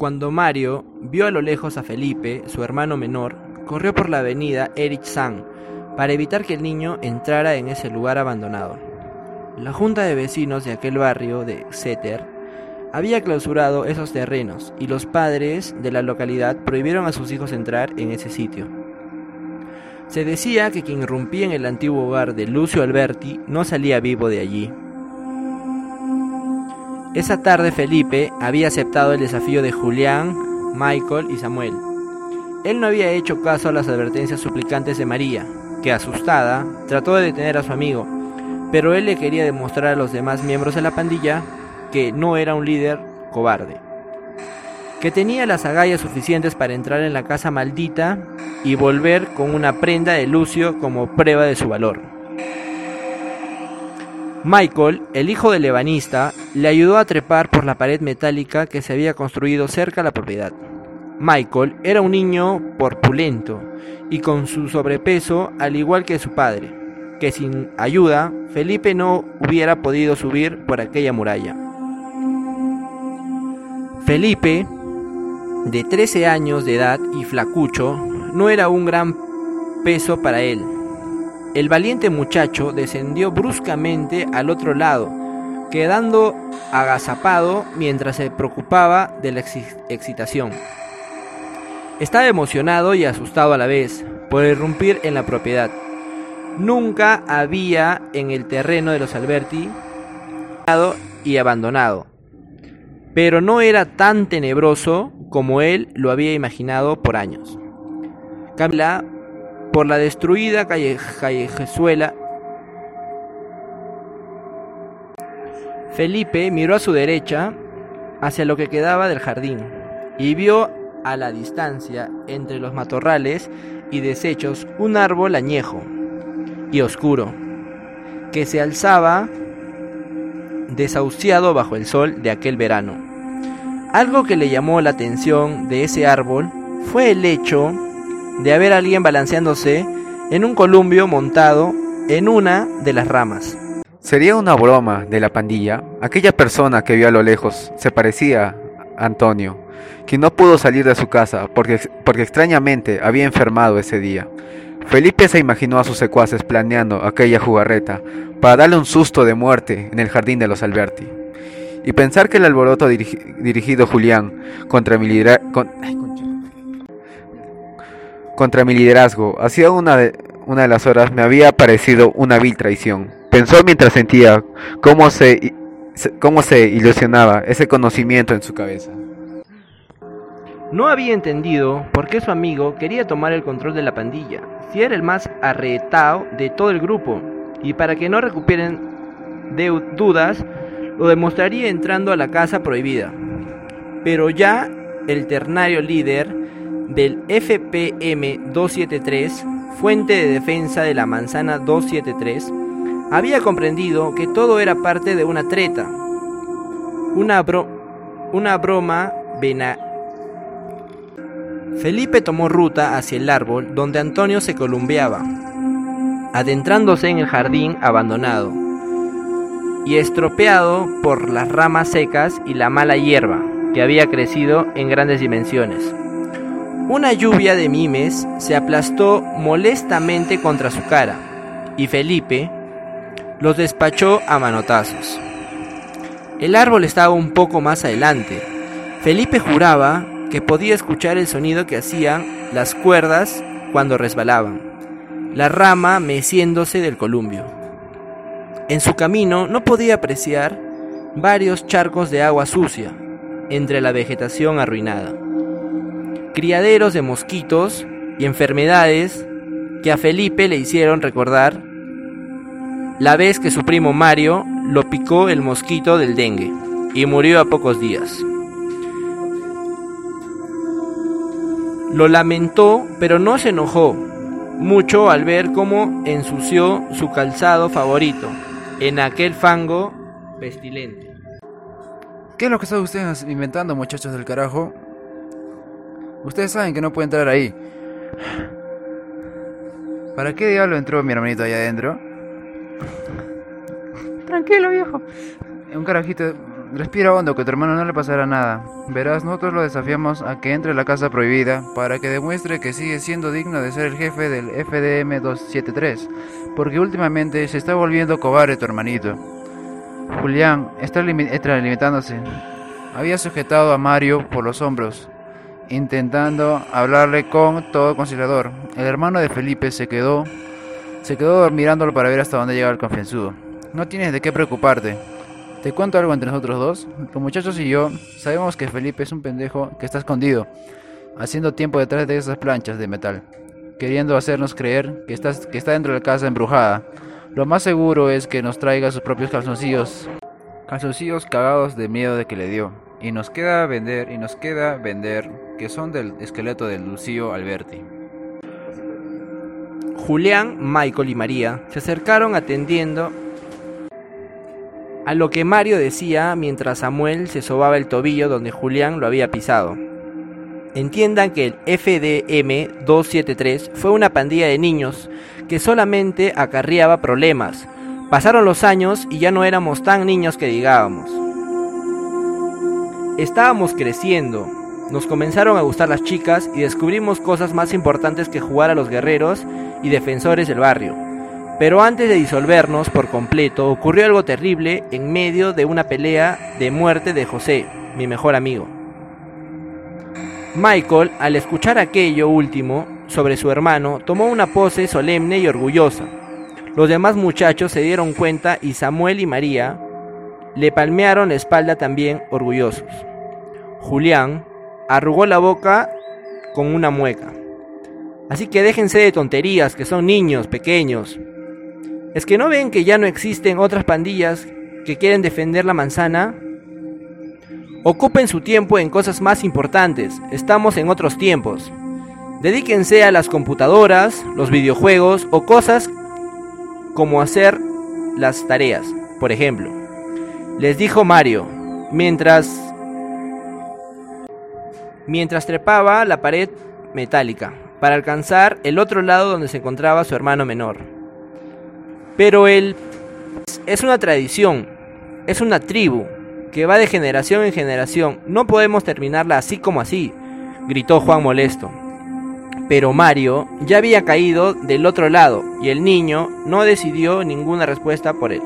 Cuando Mario vio a lo lejos a Felipe, su hermano menor, corrió por la avenida Erich para evitar que el niño entrara en ese lugar abandonado. La junta de vecinos de aquel barrio de Exeter había clausurado esos terrenos y los padres de la localidad prohibieron a sus hijos entrar en ese sitio. Se decía que quien irrumpía en el antiguo hogar de Lucio Alberti no salía vivo de allí. Esa tarde Felipe había aceptado el desafío de Julián, Michael y Samuel. Él no había hecho caso a las advertencias suplicantes de María, que asustada trató de detener a su amigo, pero él le quería demostrar a los demás miembros de la pandilla que no era un líder cobarde, que tenía las agallas suficientes para entrar en la casa maldita y volver con una prenda de Lucio como prueba de su valor. Michael, el hijo del ebanista, le ayudó a trepar por la pared metálica que se había construido cerca de la propiedad. Michael era un niño porpulento y con su sobrepeso al igual que su padre, que sin ayuda Felipe no hubiera podido subir por aquella muralla. Felipe, de 13 años de edad y flacucho, no era un gran peso para él. El valiente muchacho descendió bruscamente al otro lado, quedando agazapado mientras se preocupaba de la excitación. Estaba emocionado y asustado a la vez por irrumpir en la propiedad. Nunca había en el terreno de los Alberti y abandonado pero no era tan tenebroso como él lo había imaginado por años. Camila por la destruida callejuela. Felipe miró a su derecha hacia lo que quedaba del jardín y vio a la distancia entre los matorrales y desechos un árbol añejo y oscuro que se alzaba desahuciado bajo el sol de aquel verano. Algo que le llamó la atención de ese árbol fue el hecho de haber alguien balanceándose en un columpio montado en una de las ramas. Sería una broma de la pandilla. Aquella persona que vio a lo lejos se parecía a Antonio, quien no pudo salir de su casa porque, porque extrañamente había enfermado ese día. Felipe se imaginó a sus secuaces planeando aquella jugarreta para darle un susto de muerte en el jardín de los Alberti. Y pensar que el alboroto dirigido Julián contra mi, contra mi liderazgo hacía una de, una de las horas me había parecido una vil traición. Pensó mientras sentía cómo se, cómo se ilusionaba ese conocimiento en su cabeza. No había entendido por qué su amigo quería tomar el control de la pandilla, si era el más arretado de todo el grupo, y para que no recuperen dudas, lo demostraría entrando a la casa prohibida. Pero ya el ternario líder del FPM 273, fuente de defensa de la manzana 273, había comprendido que todo era parte de una treta, una, una broma vena Felipe tomó ruta hacia el árbol donde Antonio se columbiaba, adentrándose en el jardín abandonado y estropeado por las ramas secas y la mala hierba que había crecido en grandes dimensiones. Una lluvia de mimes se aplastó molestamente contra su cara y Felipe los despachó a manotazos. El árbol estaba un poco más adelante. Felipe juraba que podía escuchar el sonido que hacían las cuerdas cuando resbalaban, la rama meciéndose del columbio. En su camino no podía apreciar varios charcos de agua sucia entre la vegetación arruinada, criaderos de mosquitos y enfermedades que a Felipe le hicieron recordar la vez que su primo Mario lo picó el mosquito del dengue y murió a pocos días. Lo lamentó, pero no se enojó mucho al ver cómo ensució su calzado favorito en aquel fango pestilente. ¿Qué es lo que están ustedes inventando, muchachos del carajo? Ustedes saben que no puede entrar ahí. ¿Para qué diablo entró mi hermanito ahí adentro? Tranquilo, viejo. Un carajito respira hondo que a tu hermano no le pasará nada. Verás, nosotros lo desafiamos a que entre a la casa prohibida para que demuestre que sigue siendo digno de ser el jefe del FDM 273, porque últimamente se está volviendo cobarde tu hermanito. Julián está limitándose. Había sujetado a Mario por los hombros, intentando hablarle con todo conciliador. El hermano de Felipe se quedó, se quedó mirándolo para ver hasta dónde llegaba el confianzudo. No tienes de qué preocuparte. Te cuento algo entre nosotros dos. Los muchachos y yo sabemos que Felipe es un pendejo que está escondido, haciendo tiempo detrás de esas planchas de metal, queriendo hacernos creer que, estás, que está dentro de la casa embrujada. Lo más seguro es que nos traiga sus propios calzoncillos. Calzoncillos cagados de miedo de que le dio. Y nos queda vender, y nos queda vender, que son del esqueleto del Lucio Alberti. Julián, Michael y María se acercaron atendiendo a lo que Mario decía mientras Samuel se sobaba el tobillo donde Julián lo había pisado. Entiendan que el FDM 273 fue una pandilla de niños que solamente acarreaba problemas. Pasaron los años y ya no éramos tan niños que digábamos. Estábamos creciendo, nos comenzaron a gustar las chicas y descubrimos cosas más importantes que jugar a los guerreros y defensores del barrio. Pero antes de disolvernos por completo, ocurrió algo terrible en medio de una pelea de muerte de José, mi mejor amigo. Michael, al escuchar aquello último sobre su hermano, tomó una pose solemne y orgullosa. Los demás muchachos se dieron cuenta y Samuel y María le palmearon la espalda también orgullosos. Julián arrugó la boca con una mueca. Así que déjense de tonterías, que son niños pequeños. ¿Es que no ven que ya no existen otras pandillas que quieren defender la manzana? Ocupen su tiempo en cosas más importantes, estamos en otros tiempos. Dedíquense a las computadoras, los videojuegos o cosas como hacer las tareas, por ejemplo. Les dijo Mario, mientras mientras trepaba la pared metálica para alcanzar el otro lado donde se encontraba su hermano menor. Pero él es una tradición, es una tribu que va de generación en generación. No podemos terminarla así como así, gritó Juan molesto. Pero Mario ya había caído del otro lado y el niño no decidió ninguna respuesta por él.